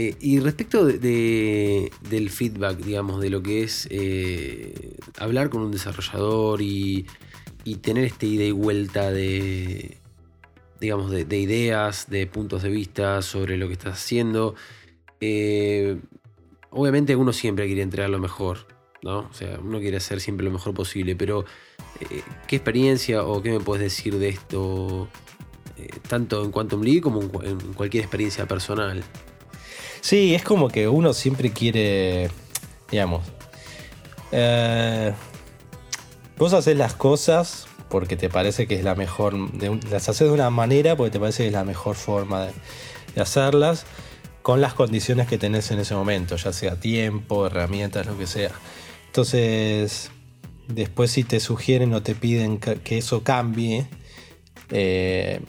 Eh, y respecto de, del feedback, digamos, de lo que es eh, hablar con un desarrollador y, tener esta ida y vuelta de, digamos, de, ideas, de puntos de vista sobre lo que estás haciendo. Eh, obviamente uno siempre quiere entregar lo mejor, ¿no? O sea, uno quiere hacer siempre lo mejor posible, pero ¿qué experiencia o qué me puedes decir de esto, tanto en Quantum League como en cualquier experiencia personal? Sí, es como que uno siempre quiere, digamos, eh, vos haces las cosas porque te parece que es la mejor, las haces de una manera porque te parece que es la mejor forma de, hacerlas con las condiciones que tenés en ese momento, ya sea tiempo, herramientas, lo que sea. Entonces, después si te sugieren o te piden que, eso cambie, eh,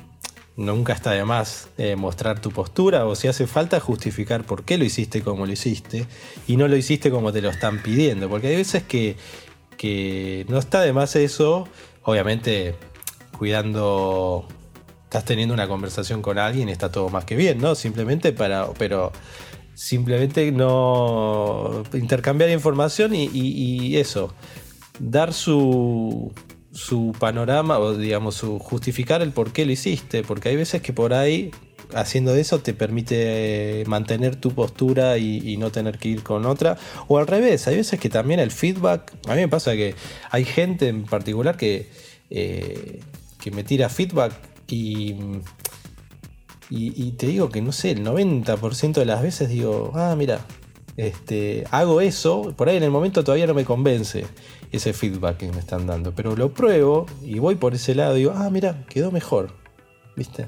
nunca está de más eh, mostrar tu postura o si hace falta justificar por qué lo hiciste como lo hiciste y no lo hiciste como te lo están pidiendo. Porque hay veces que, no está de más eso, obviamente cuidando, estás teniendo una conversación con alguien está todo más que bien, ¿no? Simplemente para, pero simplemente no intercambiar información y eso, dar su, su panorama o digamos su justificar el por qué lo hiciste, porque hay veces que por ahí haciendo eso te permite mantener tu postura y, no tener que ir con otra. O al revés, hay veces que también el feedback, a mí me pasa que hay gente en particular que, eh, que me tira feedback y, y, te digo que no sé, el 90% de las veces digo, ah, mira, este, hago eso, por ahí en el momento todavía no me convence ese feedback que me están dando. Pero lo pruebo y voy por ese lado y digo, ah, mira, quedó mejor. ¿Viste?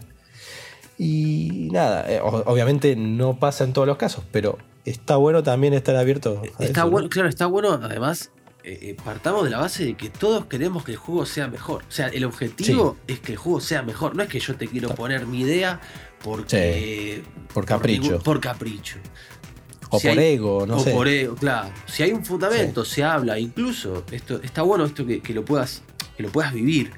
Y nada, eh, obviamente no pasa en todos los casos, pero está bueno también estar abierto. está bueno, claro, está bueno. Además, eh, eh, partamos de la base de que todos queremos que el juego sea mejor. O sea, el objetivo es que el juego sea mejor. No es que yo te quiero poner mi idea porque. por capricho. por capricho. O por ego, no sé. O por ego, claro. Si hay un fundamento, se habla, incluso, esto está bueno esto que, lo, puedas, que lo puedas vivir.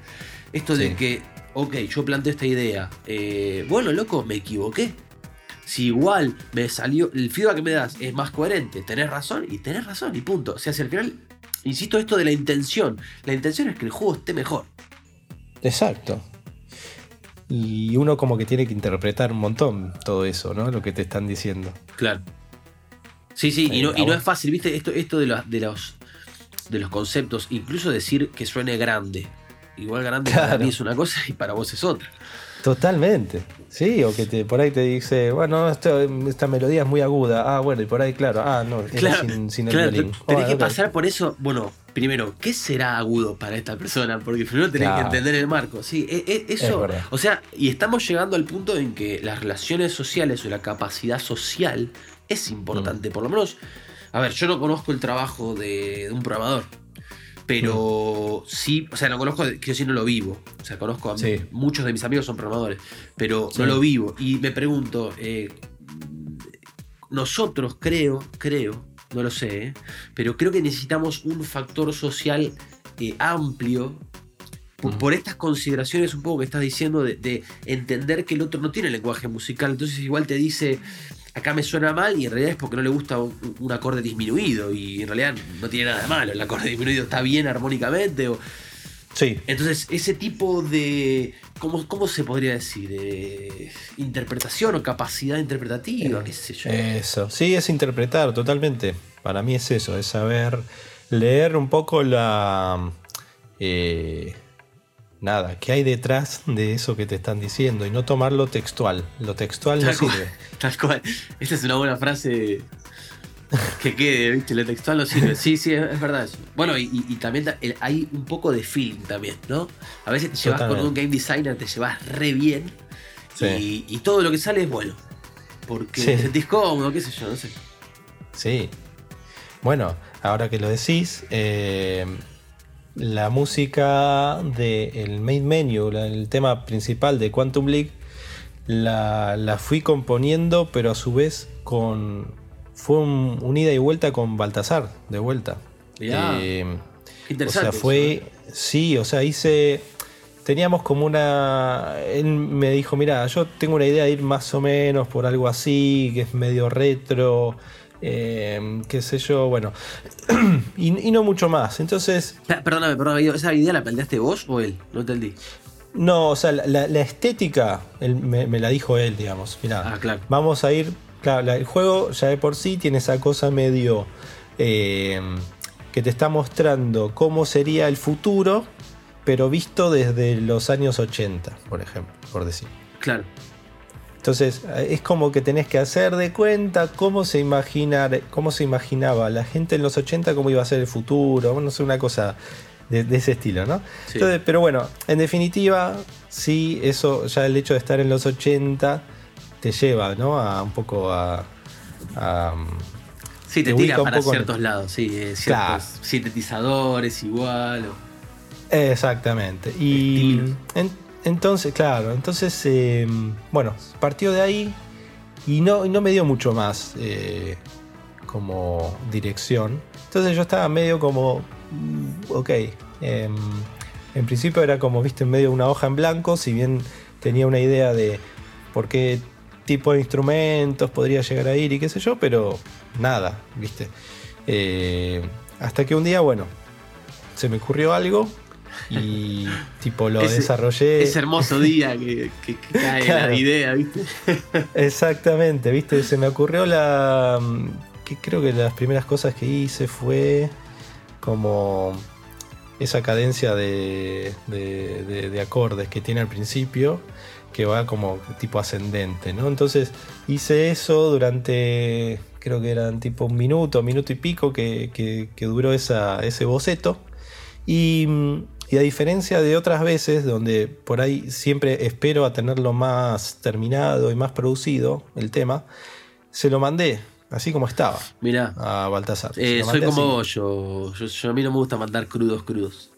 Esto de que, ok, yo planteé esta idea. Eh, bueno, loco, me equivoqué. Si igual me salió, el feedback que me das es más coherente, tenés razón y tenés razón y punto. O sea, si al final, insisto, esto de la intención. La intención es que el juego esté mejor. Exacto. Y uno como que tiene que interpretar un montón todo eso, ¿no? Lo que te están diciendo. Claro. Sí, sí, y no, y no es fácil, ¿viste? Esto, esto de, los, de, los, de los conceptos, incluso decir que suene grande. Igual grande para mí es una cosa y para vos es otra. Totalmente. Sí, o que te, por ahí te dice, bueno, esta melodía es muy aguda. Ah, bueno, y por ahí, claro, ah, no, claro, sin, el violín. Tenés que pasar por eso, bueno, primero, ¿qué será agudo para esta persona? Porque primero tenés que entender el marco. Sí, e, e, eso, o sea, y estamos llegando al punto en que las relaciones sociales o la capacidad social es importante, por lo menos. A ver, yo no conozco el trabajo de, un programador, pero sí, o sea, no conozco, quiero decir, no lo vivo. O sea, conozco a muchos de mis amigos son programadores, pero no lo vivo. Y me pregunto, eh, nosotros creo, creo, no lo sé, eh, pero creo que necesitamos un factor social eh, amplio por, estas consideraciones un poco que estás diciendo de, de, entender que el otro no tiene lenguaje musical. Entonces igual te dice, acá me suena mal y en realidad es porque no le gusta un, acorde disminuido y en realidad no tiene nada de malo, el acorde disminuido está bien armónicamente o... Sí. Entonces, ese tipo de. ¿Cómo, cómo se podría decir? De interpretación o capacidad interpretativa, qué sé yo. Eso. Sí, es interpretar totalmente. Para mí es eso, es saber leer un poco la. Eh, nada, ¿qué hay detrás de eso que te están diciendo? Y no tomarlo textual. Lo textual no sirve. Tal cual. Esa es una buena frase que quede, ¿viste? Lo textual no sirve. Sí, sí, es, verdad eso. Bueno, y, también hay un poco de feeling también, ¿no? A veces te llevas con un game designer, te llevas re bien. Y, todo lo que sale es bueno. Porque te sentís cómodo, qué sé yo, no sé. Sí. Bueno, ahora que lo decís, eh, la música del main menu, el tema principal de Quantum League, la, fui componiendo, pero a su vez con. Fue un, ida y vuelta con Baltasar, de vuelta. Eh, interesante. O sea, fue. ¿eh? Sí, o sea, hice. teníamos como una. Él me dijo: Mira, yo tengo una idea de ir más o menos por algo así, que es medio retro. Eh, qué sé yo, bueno, y, no mucho más. Entonces. Perdóname, perdóname, ¿esa idea la planteaste vos o él? No entendí. No, o sea, la, estética me, la dijo él, digamos. Mira, ah, claro. vamos a ir. Claro, el juego ya de por sí tiene esa cosa medio. Eh, que te está mostrando cómo sería el futuro, pero visto desde los años 80, por ejemplo, por decir. Claro. Entonces, es como que tenés que hacer de cuenta cómo se, imaginar, cómo se imaginaba la gente en los 80, cómo iba a ser el futuro, no sé, una cosa de, ese estilo, ¿no? Entonces, pero bueno, en definitiva, sí, eso, ya el hecho de estar en los 80 te lleva, ¿no? A un poco a. sí, te, tira para ciertos lados, sí, eh, ciertos sintetizadores igual. Exactamente. Y entonces, claro, entonces, em, bueno, partió de ahí y no, no me dio mucho más eh, como dirección. Entonces yo estaba medio como, mm, ok, em, en principio era como, viste, en medio de una hoja en blanco, si bien tenía una idea de por qué tipo de instrumentos podría llegar a ir y qué sé yo, pero nada, viste. Eh, hasta que un día, bueno, se me ocurrió algo y tipo lo desarrollé. Ese hermoso día que, cae la idea, ¿viste? Exactamente, ¿viste? Se me ocurrió la. que creo que las primeras cosas que hice fue como esa cadencia de, de, acordes que tiene al principio, que va como tipo ascendente, ¿no? Entonces hice eso durante, creo que eran tipo un minuto, minuto y pico que, que duró esa, ese boceto. Y y a diferencia de otras veces donde por ahí siempre espero a tenerlo más terminado y más producido el tema, se lo mandé así como estaba. Mira. A Baltasar. Eh, soy como yo, yo, A mí no me gusta mandar crudos, crudos.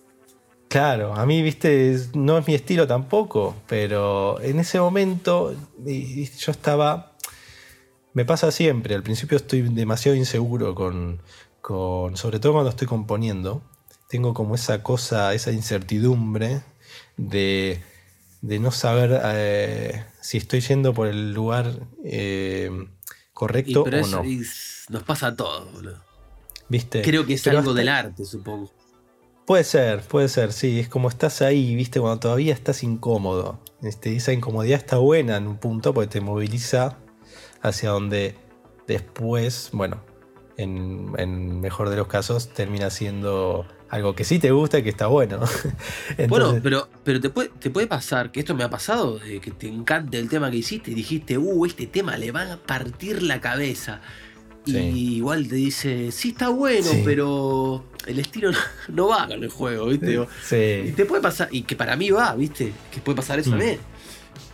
Claro, a mí, viste, no es mi estilo tampoco, pero en ese momento yo estaba. Me pasa siempre, al principio estoy demasiado inseguro con, con. Sobre todo cuando estoy componiendo tengo como esa cosa, esa incertidumbre de, no saber eh, si estoy yendo por el lugar eh, correcto o no. nos pasa a todos, boludo. ¿Viste? Creo que es algo del arte, supongo. Puede ser, puede ser, sí. Es como estás ahí, viste, cuando todavía estás incómodo. Este, esa incomodidad está buena en un punto porque te moviliza hacia donde después, bueno, en, en mejor de los casos, termina siendo algo que sí te gusta y que está bueno. bueno, pero, pero te, puede, te puede pasar, que esto me ha pasado, de que te encante el tema que hiciste y dijiste, uh, este tema le va a partir la cabeza. Y igual te dice, sí está bueno, pero el estilo no, va con el juego, ¿viste? Sí. Y te puede pasar, y que para mí va, ¿viste? Que puede pasar eso también.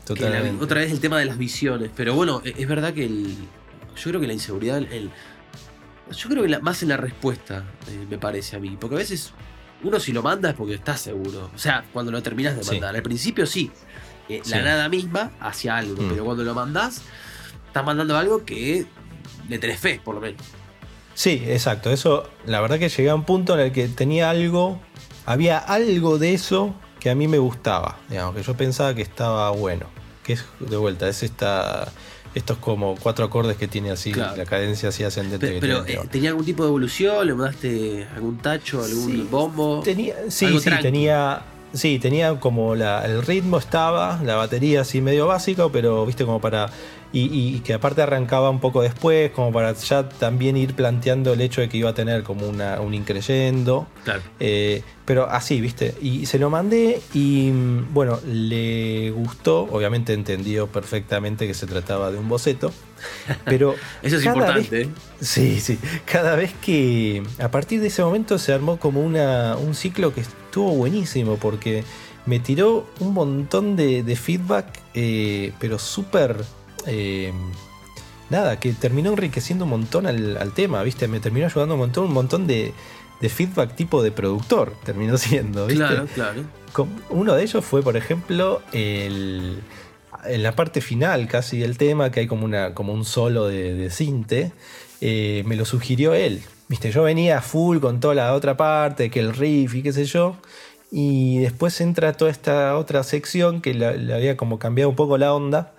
Mm. otra vez el tema de las visiones. Pero bueno, e, es verdad que el, yo creo que la inseguridad, el, yo creo que más en la respuesta, eh, me parece a mí. Porque a veces uno si lo manda es porque está seguro. O sea, cuando lo terminas de mandar. Al principio sí. Eh, la nada misma hacia algo. Mm. Pero cuando lo mandas, estás mandando algo que le tenés fe, por lo menos. Sí, exacto. Eso, la verdad que llegué a un punto en el que tenía algo. Había algo de eso que a mí me gustaba. Digamos, que yo pensaba que estaba bueno. Que es de vuelta, es esta estos como cuatro acordes que tiene así, la cadencia así ascendente. Pero, eh, ¿tenía algún tipo de evolución? ¿Le mandaste algún tacho, algún bombo? Tenía, sí, sí, tenía. Sí, tenía como la, el ritmo estaba, la batería así medio básico, pero viste como para y, que aparte arrancaba un poco después, como para ya también ir planteando el hecho de que iba a tener como una, un increyendo. Claro. Eh, pero así, ¿viste? Y se lo mandé y bueno, le gustó, obviamente entendió perfectamente que se trataba de un boceto, pero... Eso es importante. sí, sí. Cada vez que... A partir de ese momento se armó como una, un ciclo que estuvo buenísimo porque me tiró un montón de, feedback, eh, pero súper eh, nada, que terminó enriqueciendo un montón al, tema, ¿viste? Me terminó ayudando un montón, un montón de, feedback tipo de productor, terminó siendo, ¿viste? Claro, claro. Uno de ellos fue, por ejemplo, en la parte final casi del tema, que hay como, una, como un solo de, de cinte, eh, me lo sugirió él. Viste, yo venía full con toda la otra parte, que el riff y qué sé yo, Y después entra toda esta otra sección que le había como cambiado un poco la onda,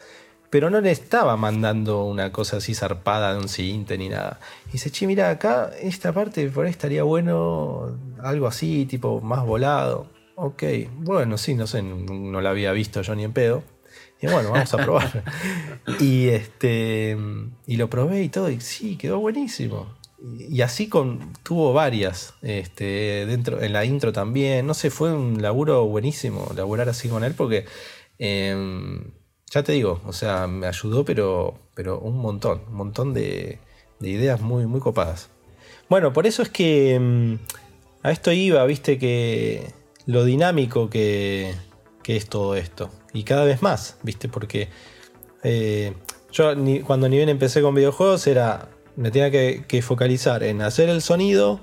pero no le estaba mandando una cosa así zarpada de un siguiente ni nada. Y dice, che, mira, acá esta parte por ahí estaría bueno algo así, tipo más volado. Ok, bueno, sí, no sé, no, la había visto yo ni en pedo. Y bueno, vamos a probar. y este y lo probé y todo, y sí, quedó buenísimo y así con, tuvo varias este, dentro en la intro también no sé fue un laburo buenísimo laburar así con él porque em, ya te digo o sea me ayudó pero pero un montón un montón de, ideas muy muy copadas bueno por eso es que em, a esto iba viste que lo dinámico que, que es todo esto y cada vez más viste porque eh, yo cuando ni bien empecé con videojuegos era me tenía que, focalizar en hacer el sonido,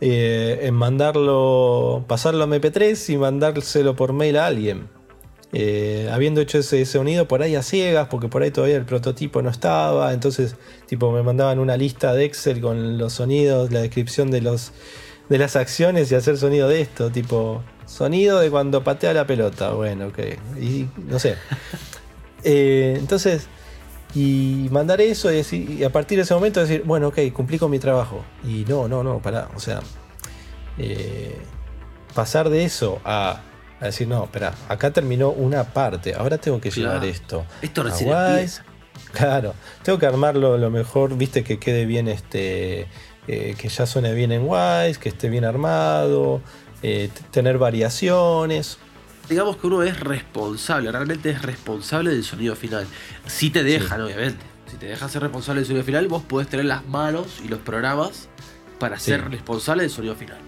eh, en mandarlo, pasarlo a MP3 y mandárselo por mail a alguien. Eh, habiendo hecho ese sonido por ahí a ciegas, porque por ahí todavía el prototipo no estaba, entonces tipo me mandaban una lista de Excel con los sonidos, la descripción de los de las acciones y hacer sonido de esto, tipo sonido de cuando patea la pelota, bueno, ok, y no sé. Eh, entonces y mandar eso y, decir, a partir de ese momento decir, bueno, ok, cumplí con mi trabajo. Y no, no, no, para O sea, eh, pasar de eso a, decir, no, espera, acá terminó una parte, ahora tengo que llevar esto. Esto recién empieza. Claro, tengo que armarlo lo mejor, viste, que quede bien este. Eh, que ya suene bien en Wise, que esté bien armado, eh, tener variaciones digamos que uno es responsable, realmente es responsable del sonido final. Si te dejan, obviamente. Si te dejan ser responsable del sonido final, vos podés tener las manos y los programas para ser responsable del sonido final.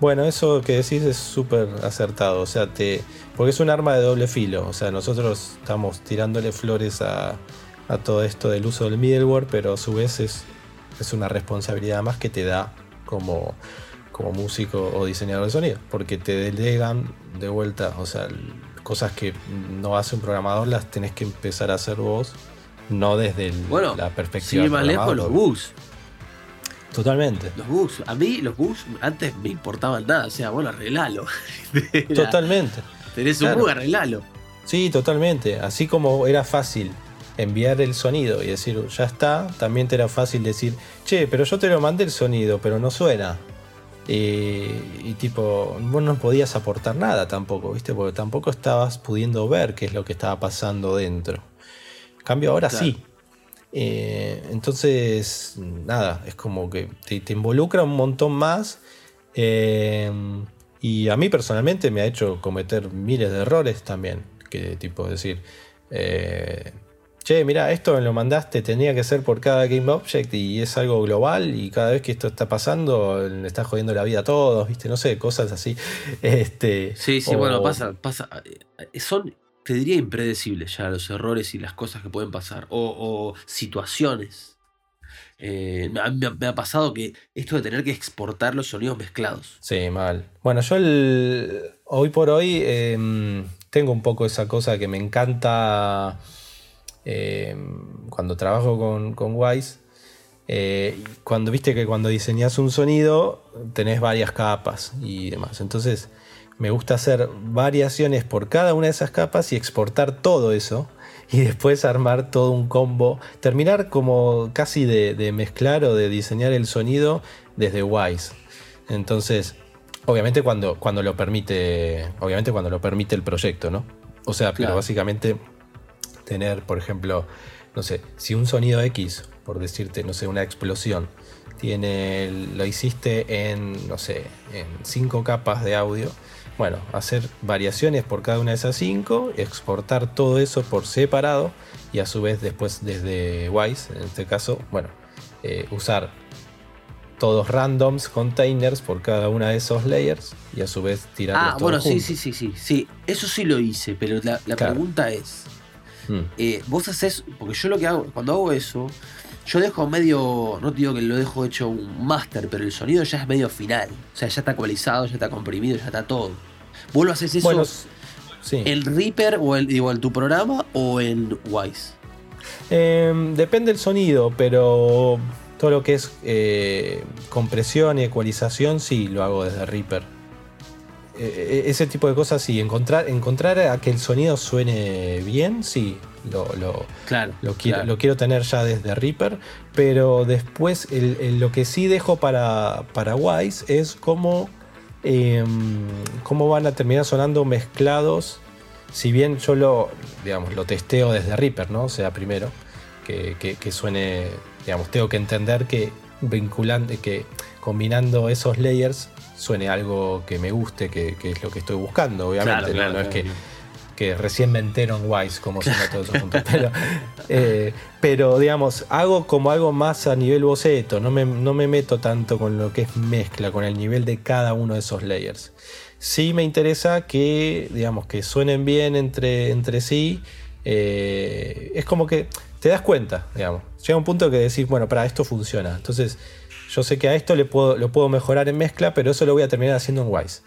Bueno, eso que decís es súper acertado. O sea, te. Porque es un arma de doble filo. O sea, nosotros estamos tirándole flores a, a todo esto del uso del middleware, pero a su vez es, es una responsabilidad más que te da como como músico o diseñador de sonido, porque te delegan de vuelta, o sea, cosas que no hace un programador las tenés que empezar a hacer vos, no desde la perspectiva. Si más lejos, los bugs. Totalmente. Los bugs. A mí los bugs antes me importaban nada, o sea, bueno, arreglalo. totalmente. Tenés un bug, arreglalo. Sí, totalmente. Así como era fácil enviar el sonido y decir, ya está, también te era fácil decir, che, pero yo te lo mandé el sonido, pero no suena. Y, tipo, vos no podías aportar nada tampoco, ¿viste? Porque tampoco estabas pudiendo ver qué es lo que estaba pasando dentro. cambio, ahora sí. Eh, entonces, nada, es como que te, involucra un montón más. Eh, y a mí personalmente me ha hecho cometer miles de errores también. Que tipo decir, eh, che, mira, esto me lo mandaste, tenía que ser por cada Game Object y es algo global y cada vez que esto está pasando le está jodiendo la vida a todos, ¿viste? No sé, cosas así. Este, sí, sí, bueno, pasa, pasa. Son, te diría, impredecibles ya los errores y las cosas que pueden pasar. O, situaciones. Eh, me, ha pasado que esto de tener que exportar los sonidos mezclados. Sí, mal. Bueno, yo hoy por hoy em, tengo un poco esa cosa que me encanta Em, cuando trabajo con, Wise, eh, cuando viste que cuando diseñas un sonido tenés varias capas y demás. Entonces me gusta hacer variaciones por cada una de esas capas y exportar todo eso y después armar todo un combo, terminar como casi de, mezclar o de diseñar el sonido desde Wise. Entonces, obviamente cuando, cuando lo permite, obviamente cuando lo permite el proyecto, ¿no? O sea, pero básicamente tener, por ejemplo, no sé, si un sonido X, por decirte, no sé, una explosión, tiene, lo hiciste en, no sé, en cinco capas de audio, bueno, hacer variaciones por cada una de esas cinco, exportar todo eso por separado y a su vez después desde Wise, en este caso, bueno, eh, usar todos randoms, containers por cada una de esos layers y a su vez tirar Ah, bueno, sí, sí, sí, sí, sí, eso sí lo hice, pero la, pregunta es, Hmm. Eh, vos haces, porque yo lo que hago, cuando hago eso, yo dejo medio, no te digo que lo dejo hecho un máster, pero el sonido ya es medio final. O sea, ya está ecualizado, ya está comprimido, ya está todo. ¿Vos lo haces eso en Reaper o en, digo, en tu programa o en Wise? Em, depende del sonido, pero todo lo que es eh, compresión y ecualización sí lo hago desde Reaper. Eh, ese tipo de cosas, sí, encontrar, encontrar a que el sonido suene bien, sí, lo, claro, lo, quiero, lo quiero tener ya desde Reaper, pero después lo que sí dejo para, para Wise es cómo, em, cómo van a terminar sonando mezclados, si bien yo lo, digamos, lo testeo desde Reaper, ¿no? O sea, primero, que, que suene, digamos, tengo que entender que vinculante, que combinando esos layers suene algo que me guste, que, es lo que estoy buscando, obviamente. no, es que, que, recién me entero en Wise como suena todo eso junto. Pero, eh, pero, digamos, hago como algo más a nivel boceto, no me, no me meto tanto con lo que es mezcla, con el nivel de cada uno de esos layers. Sí me interesa que, digamos, que suenen bien entre, entre sí. Eh, es como que te das cuenta, digamos. Llega un punto que decís, bueno, para esto funciona. Entonces, yo sé que a esto le puedo, lo puedo mejorar en mezcla, pero eso lo voy a terminar haciendo en Wise.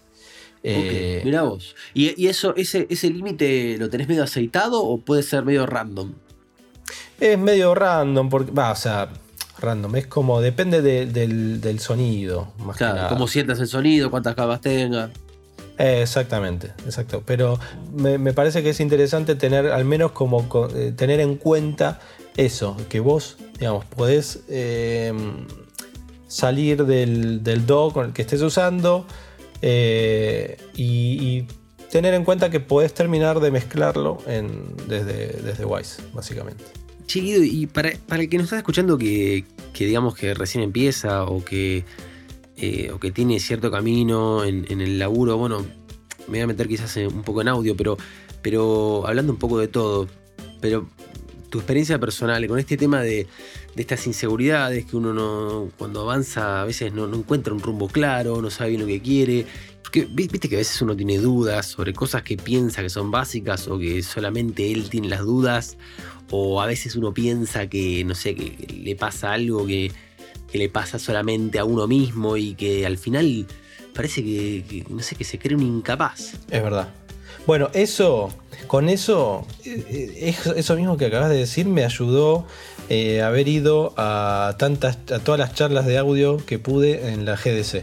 Eh, Mira vos. ¿Y, eso, ese, ese límite lo tenés medio aceitado o puede ser medio random? Es medio random, porque. Va, o sea, random. Es como. Depende del, sonido. Más claro, cómo sientas el sonido, cuántas capas tenga. exactamente, exacto. Pero me, parece que es interesante tener, al menos como eh, tener en cuenta eso, que vos, digamos, podés eh, salir del, del DO con el que estés usando eh, y, tener en cuenta que podés terminar de mezclarlo desde, desde Wise, básicamente. Chiquido, y para, el que nos está escuchando que, digamos que recién empieza o que, eh, o que tiene cierto camino en, el laburo, bueno, me voy a meter quizás un poco en audio, pero, pero hablando un poco de todo, pero tu experiencia personal con este tema de, estas inseguridades que uno no, cuando avanza a veces no, encuentra un rumbo claro, no sabe bien lo que quiere. Porque viste que a veces uno tiene dudas sobre cosas que piensa que son básicas o que solamente él tiene las dudas. O a veces uno piensa que, no sé, que le pasa algo que, le pasa solamente a uno mismo y que al final parece que, no sé, que se cree un incapaz. Es verdad. Bueno, eso, con eso, eh, eso mismo que acabas de decir me ayudó eh, haber ido a todas las charlas de audio que pude en la GDC.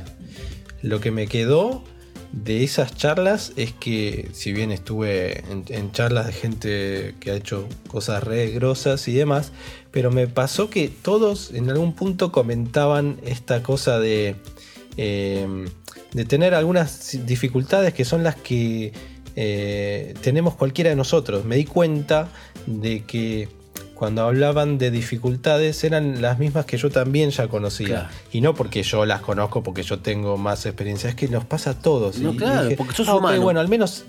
Lo que me quedó de esas charlas es que, si bien estuve en, charlas de gente que ha hecho cosas re grosas y demás, pero me pasó que todos en algún punto comentaban esta cosa de, eh, de tener algunas dificultades que son las que eh, tenemos cualquiera de nosotros. Me di cuenta de que cuando hablaban de dificultades eran las mismas que yo también ya conocía. Y no porque yo las conozco, porque yo tengo más experiencia, es que nos pasa a todos. No, claro, porque sos ah, bueno, al menos.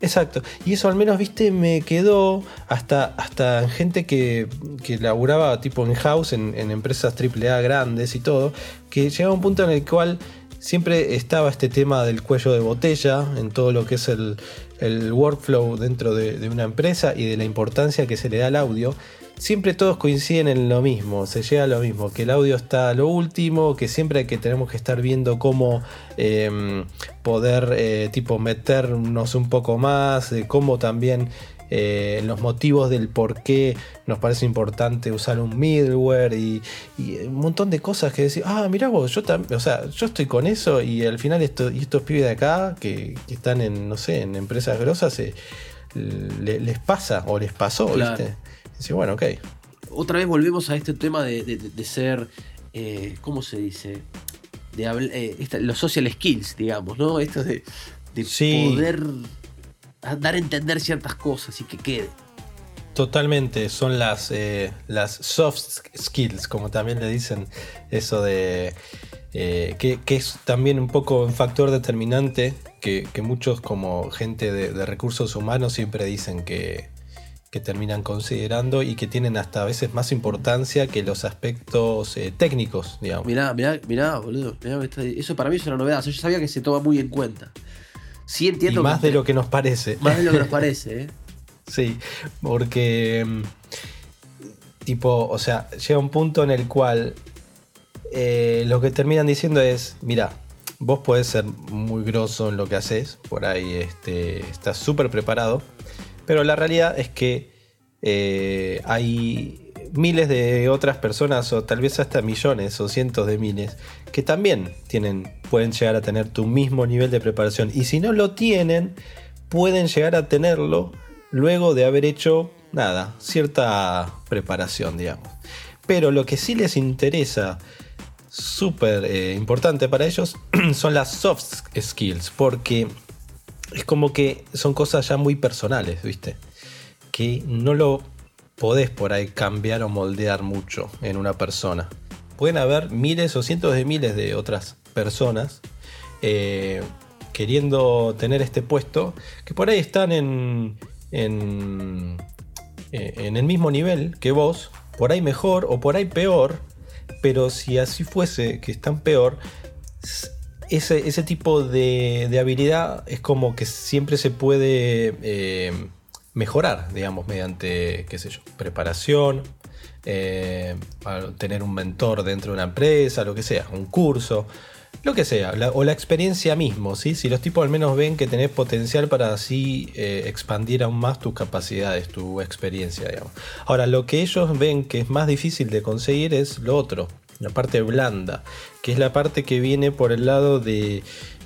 Exacto. Y eso al menos, viste, me quedó hasta, hasta gente que, que laburaba tipo in house, en, en empresas AAA grandes y todo, que llegaba un punto en el cual siempre estaba este tema del cuello de botella en todo lo que es el, workflow dentro de, una empresa y de la importancia que se le da al audio. Siempre todos coinciden en lo mismo, se llega a lo mismo, que el audio está a lo último, que siempre que tenemos que estar viendo cómo em, poder eh, tipo meternos un poco más, de cómo también eh, los motivos del por qué nos parece importante usar un middleware y, un montón de cosas que decir, ah, mira vos, yo también, o sea, yo estoy con eso y al final esto, y estos pibes de acá que, están en, no sé, en empresas grosas, eh, les pasa o les pasó, ¿viste? Y bueno, ok. Otra vez volvemos a este tema de, ser, eh, ¿cómo se dice? De los social skills, digamos, ¿no? Esto de, poder dar a entender ciertas cosas y que quede. Totalmente, son las, eh, las soft skills, como también le dicen, eso de eh, que, es también un poco un factor determinante que, muchos como gente de, recursos humanos siempre dicen que, terminan considerando y que tienen hasta a veces más importancia que los aspectos eh, técnicos, digamos. Mirá, mirá, mirá, boludo, eso para mí es una novedad, yo sabía que se toma muy en cuenta. Sí entiendo. más de lo que nos parece. Más de lo que nos parece, ¿eh? sí, porque. Mm, tipo, o sea, llega un punto en el cual eh, lo que terminan diciendo es: mira, vos podés ser muy grosso en lo que haces, por ahí este, estás súper preparado, pero la realidad es que eh, hay miles de otras personas, o tal vez hasta millones o cientos de miles, que también tienen, pueden llegar a tener tu mismo nivel de preparación. Y si no lo tienen, pueden llegar a tenerlo luego de haber hecho nada, cierta preparación, digamos. Pero lo que sí les interesa, súper eh, importante para ellos, son las soft skills, porque es como que son cosas ya muy personales, ¿viste? Que no lo podés por ahí cambiar o moldear mucho en una persona. Pueden haber miles o cientos de miles de otras personas eh, queriendo tener este puesto que por ahí están en, en, eh, en el mismo nivel que vos, por ahí mejor o por ahí peor, pero si así fuese que están peor, ese, tipo de, habilidad es como que siempre se puede eh, mejorar, digamos, mediante, qué sé yo, preparación, eh, tener un mentor dentro de una empresa, lo que sea, un curso, lo que sea, o la experiencia mismo, ¿sí? Si los tipos al menos ven que tenés potencial para así eh, expandir aún más tus capacidades, tu experiencia, digamos. Ahora, lo que ellos ven que es más difícil de conseguir es lo otro, la parte blanda, que es la parte que viene por el lado de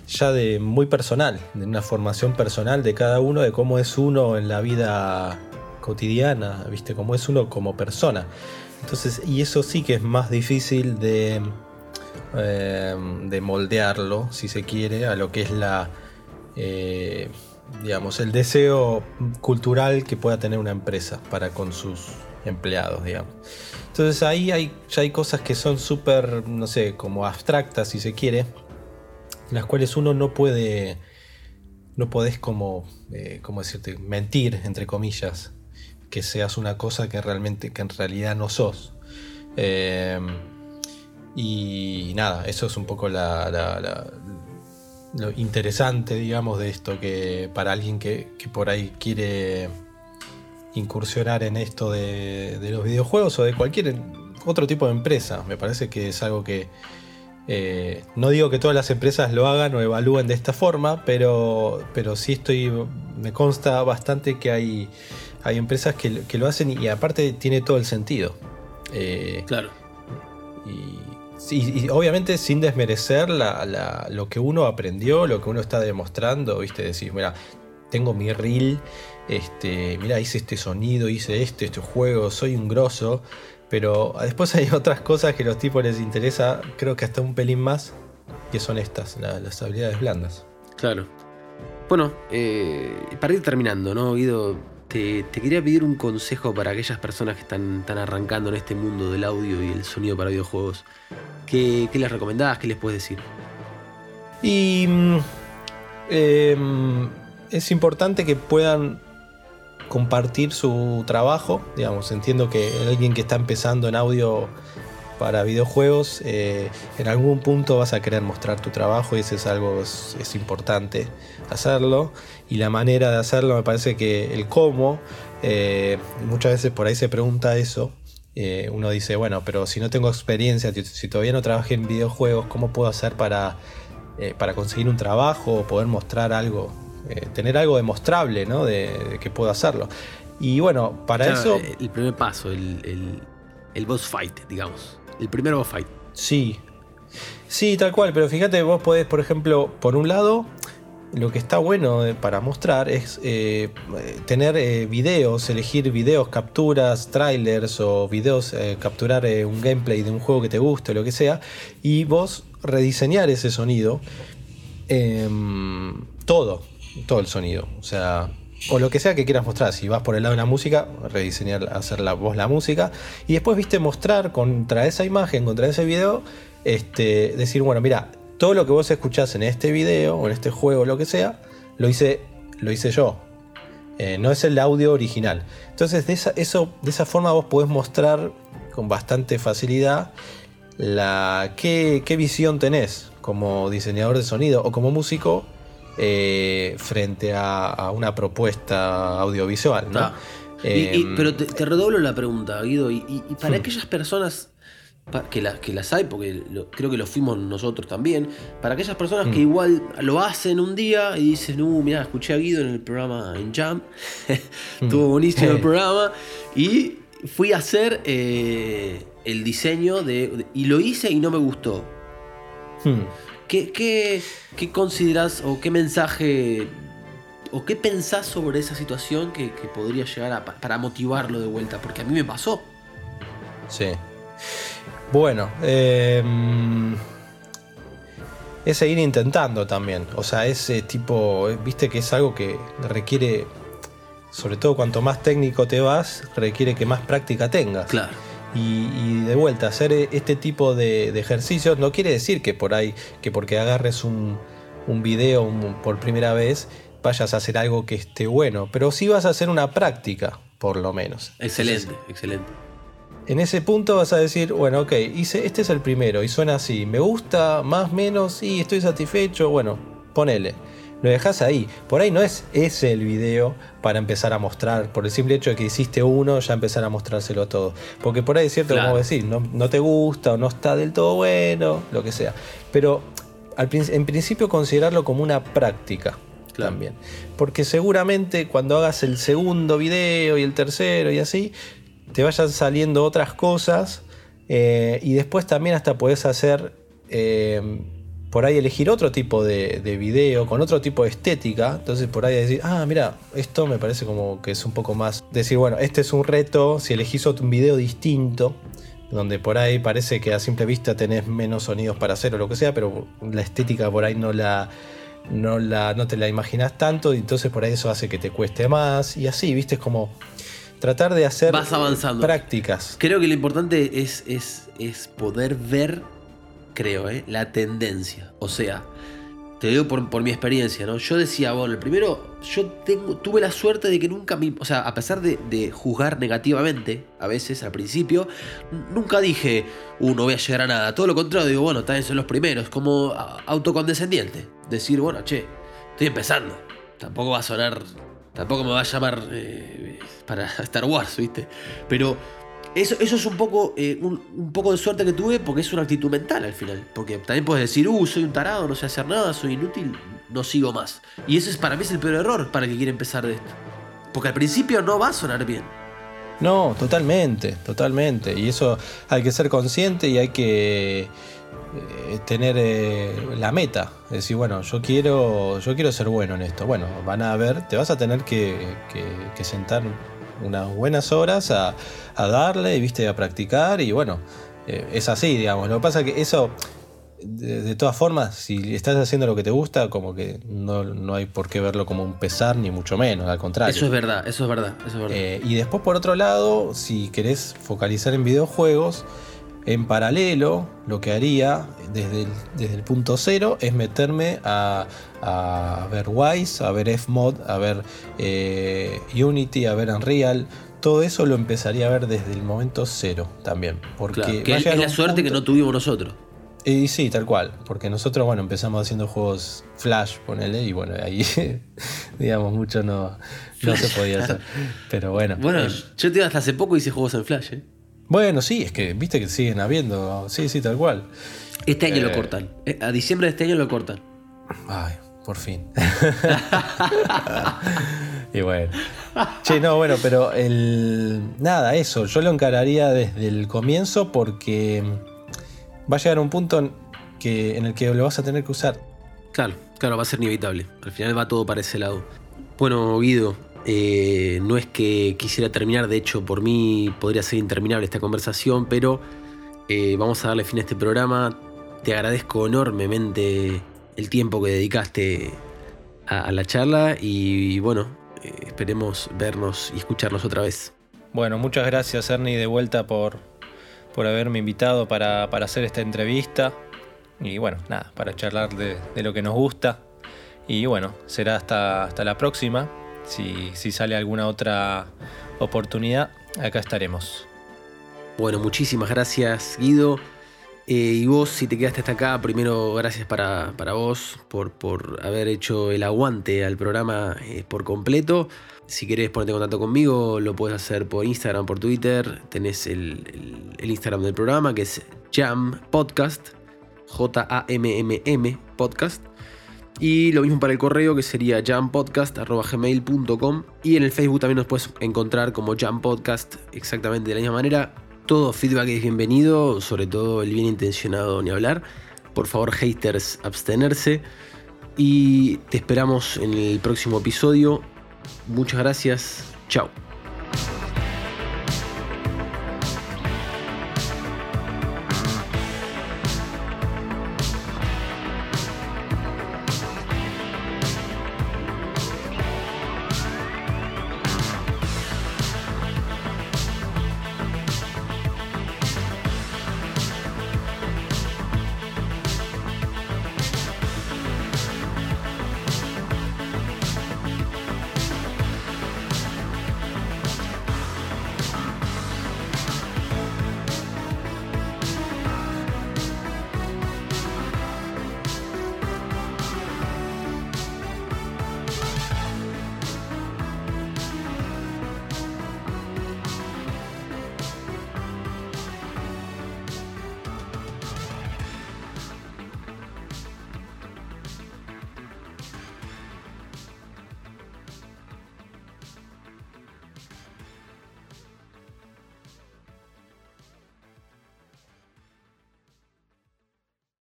ya de muy personal, de una formación personal de cada uno, de cómo es uno en la vida cotidiana, ¿viste? Cómo es uno como persona. Entonces, y eso sí que es más difícil de, eh, de moldearlo, si se quiere, a lo que es la, eh, digamos, el deseo cultural que pueda tener una empresa para con sus empleados, digamos. Entonces ahí hay, ya hay cosas que son súper, no sé, como abstractas si se quiere, las cuales uno no puede, no podés como, eh, decirte, mentir, entre comillas, que seas una cosa que realmente, que en realidad no sos. Eh, y nada, eso es un poco la, lo interesante, digamos, de esto, que para alguien que, que por ahí quiere incursionar en esto de, los videojuegos o de cualquier otro tipo de empresa. Me parece que es algo que eh, no digo que todas las empresas lo hagan o evalúen de esta forma, pero, pero sí estoy, me consta bastante que hay, hay empresas que, lo hacen y, aparte tiene todo el sentido. Eh, claro. Y, obviamente sin desmerecer lo que uno aprendió, lo que uno está demostrando, viste, decir, mira, tengo mi reel este, mira, hice este sonido, hice este, este juego, soy un grosso. Pero después hay otras cosas que a los tipos les interesa, creo que hasta un pelín más, que son estas, las habilidades blandas. Claro. Bueno, eh, para ir terminando, ¿no, Guido? Te, quería pedir un consejo para aquellas personas que están, arrancando en este mundo del audio y el sonido para videojuegos. ¿Qué, les recomendás? ¿Qué les puedes decir? Y mm, em, es importante que puedan compartir su trabajo. Digamos, entiendo que alguien que está empezando en audio para videojuegos, eh, en algún punto vas a querer mostrar tu trabajo y eso es algo, es, importante hacerlo. Y la manera de hacerlo me parece que el cómo, eh, muchas veces por ahí se pregunta eso. Eh, uno dice, bueno, pero si no tengo experiencia, si todavía no trabajé en videojuegos, ¿cómo puedo hacer para, para conseguir un trabajo o poder mostrar algo eh, tener algo demostrable, ¿no? De, que puedo hacerlo. Y bueno, para eso. El primer paso, el, el, boss fight, digamos. El primer boss fight. Sí. Sí, tal cual, pero fíjate, vos podés, por ejemplo, por un lado, lo que está bueno para mostrar es eh, tener eh, videos, elegir videos, capturas, trailers o videos, capturar un gameplay de un juego que te guste o lo que sea, y vos rediseñar ese sonido. Em, todo, todo el sonido. O sea, o lo que sea que quieras mostrar. Si vas por el lado de la música, rediseñar, hacer la voz la música. Y después, viste, mostrar contra esa imagen, contra ese video, este, decir, bueno, mira, todo lo que vos escuchás en este video o en este juego, lo que sea, lo hice, lo hice yo. Eh, no es el audio original. Entonces, de esa, eso, de esa forma vos podés mostrar con bastante facilidad la, qué, qué visión tenés como diseñador de sonido o como músico eh, frente a, una propuesta audiovisual. ¿no? Ah. Em, pero te, redoblo la pregunta, Guido, y, para hmm. aquellas personas que, que las hay, porque creo que lo fuimos nosotros también, para aquellas personas que hmm. igual lo hacen un día y dicen, uh, mira, escuché a Guido en el programa en Jam, estuvo hmm. buenísimo el programa, y fui a hacer eh, el diseño de, y lo hice y no me gustó. ¿Qué, qué, qué consideras o qué mensaje o qué pensás sobre esa situación que, podría llegar a, para motivarlo de vuelta? Porque a mí me pasó. Sí. Bueno, em, es seguir intentando también. O sea, ese tipo, viste que es algo que requiere, sobre todo cuanto más técnico te vas, requiere que más práctica tengas. Claro. Y, de vuelta, hacer este tipo de, ejercicios no quiere decir que por ahí, que porque agarres un, un video por primera vez, vayas a hacer algo que esté bueno, pero sí vas a hacer una práctica, por lo menos. Excelente, excelente. En ese punto vas a decir, bueno, ok, hice, este es el primero y suena así. ¿Me gusta? ¿Más? ¿Menos? y estoy satisfecho. Bueno, ponele. Lo dejas ahí. Por ahí no es ese el video para empezar a mostrar. Por el simple hecho de que hiciste uno, ya empezar a mostrárselo a todo. Porque por ahí es cierto, como decir, no, no te gusta o no está del todo bueno, lo que sea. Pero en principio considerarlo como una práctica. También. Porque seguramente cuando hagas el segundo video y el tercero y así, te vayan saliendo otras cosas eh, y después también hasta puedes hacer eh, por ahí elegir otro tipo de, video con otro tipo de estética. Entonces por ahí decir, ah, mira, esto me parece como que es un poco más. Decir, bueno, este es un reto. Si elegís otro, un video distinto, donde por ahí parece que a simple vista tenés menos sonidos para hacer o lo que sea, pero la estética por ahí no la. No, la, no te la imaginas tanto y entonces por ahí eso hace que te cueste más y así, viste, es como tratar de hacer Vas avanzando. prácticas. Creo que lo importante es, es, es poder ver, creo, ¿eh? la tendencia. O sea, te digo por, mi experiencia, ¿no? Yo decía, bueno, el primero, yo tengo, tuve la suerte de que nunca me. O sea, a pesar de, juzgar negativamente, a veces al principio, nunca dije, uh, no voy a llegar a nada. Todo lo contrario, digo, bueno, también son los primeros, como autocondescendiente. Decir, bueno, che, estoy empezando. Tampoco va a sonar Tampoco me va a llamar eh, para Star Wars, ¿viste? Pero eso, eso es un poco, eh, un, poco de suerte que tuve porque es una actitud mental al final. Porque también puedes decir, uh, soy un tarado, no sé hacer nada, soy inútil, no sigo más. Y ese es para mí es el peor error para el que quiere empezar de esto. Porque al principio no va a sonar bien. No, totalmente, totalmente. Y eso hay que ser consciente y hay que eh, tener eh, la meta. Decir, bueno, yo quiero, yo quiero ser bueno en esto. Bueno, van a ver, te vas a tener que, sentar unas buenas horas a, darle, viste, a practicar y bueno, eh, es así, digamos. Lo que pasa es que eso, de, todas formas, si estás haciendo lo que te gusta, como que no, hay por qué verlo como un pesar, ni mucho menos, al contrario. Eso es verdad, eso es verdad, eso es verdad. y después, por otro lado, si querés focalizar en videojuegos, en paralelo, lo que haría desde el, desde el punto cero es meterme a, ver Wise, a ver Fmod, a ver eh, Unity, a ver Unreal. Todo eso lo empezaría a ver desde el momento cero también. Porque es la suerte que no tuvimos nosotros. Y sí, tal cual. Porque nosotros, bueno, empezamos haciendo juegos Flash, ponele, y bueno, ahí, digamos, mucho no, no se podía hacer. Pero bueno. Bueno, eh, yo te hasta hace poco hice juegos en Flash, ¿eh? Bueno, sí, es que viste que siguen habiendo. Sí, sí, tal cual. Este año lo eh, cortan. Eh, a diciembre de este año lo cortan. Ay, por fin. y bueno. Che, no, bueno, pero el. Nada, eso. Yo lo encararía desde el comienzo porque va a llegar un punto que, en el que lo vas a tener que usar. Claro, claro, va a ser inevitable. Al final va todo para ese lado. Bueno, Guido, eh, no es que quisiera terminar, de hecho por mí podría ser interminable esta conversación, pero eh, vamos a darle fin a este programa. Te agradezco enormemente el tiempo que dedicaste a, la charla y, bueno, eh, esperemos vernos y escucharnos otra vez. Bueno, muchas gracias Ernie de vuelta por, por haberme invitado para, hacer esta entrevista y bueno, nada, para charlar de, de lo que nos gusta. Y bueno, será hasta, hasta la próxima si, sale alguna otra oportunidad, acá estaremos. Bueno, muchísimas gracias Guido. Eh, y vos, si te quedaste hasta acá, primero gracias para, vos por, por, haber hecho el aguante al programa eh, por completo. Si querés ponerte en contacto conmigo, lo puedes hacer por Instagram, por Twitter. Tenés el, el Instagram del programa que es Jam Podcast, J-A-M-M-M Podcast. Y lo mismo para el correo que sería jampodcast.gmail.com y en el Facebook también nos puedes encontrar como Jam Podcast exactamente de la misma manera. Todo feedback es bienvenido, sobre todo el bien intencionado ni hablar. Por favor, haters, abstenerse. Y te esperamos en el próximo episodio. Muchas gracias. Chao.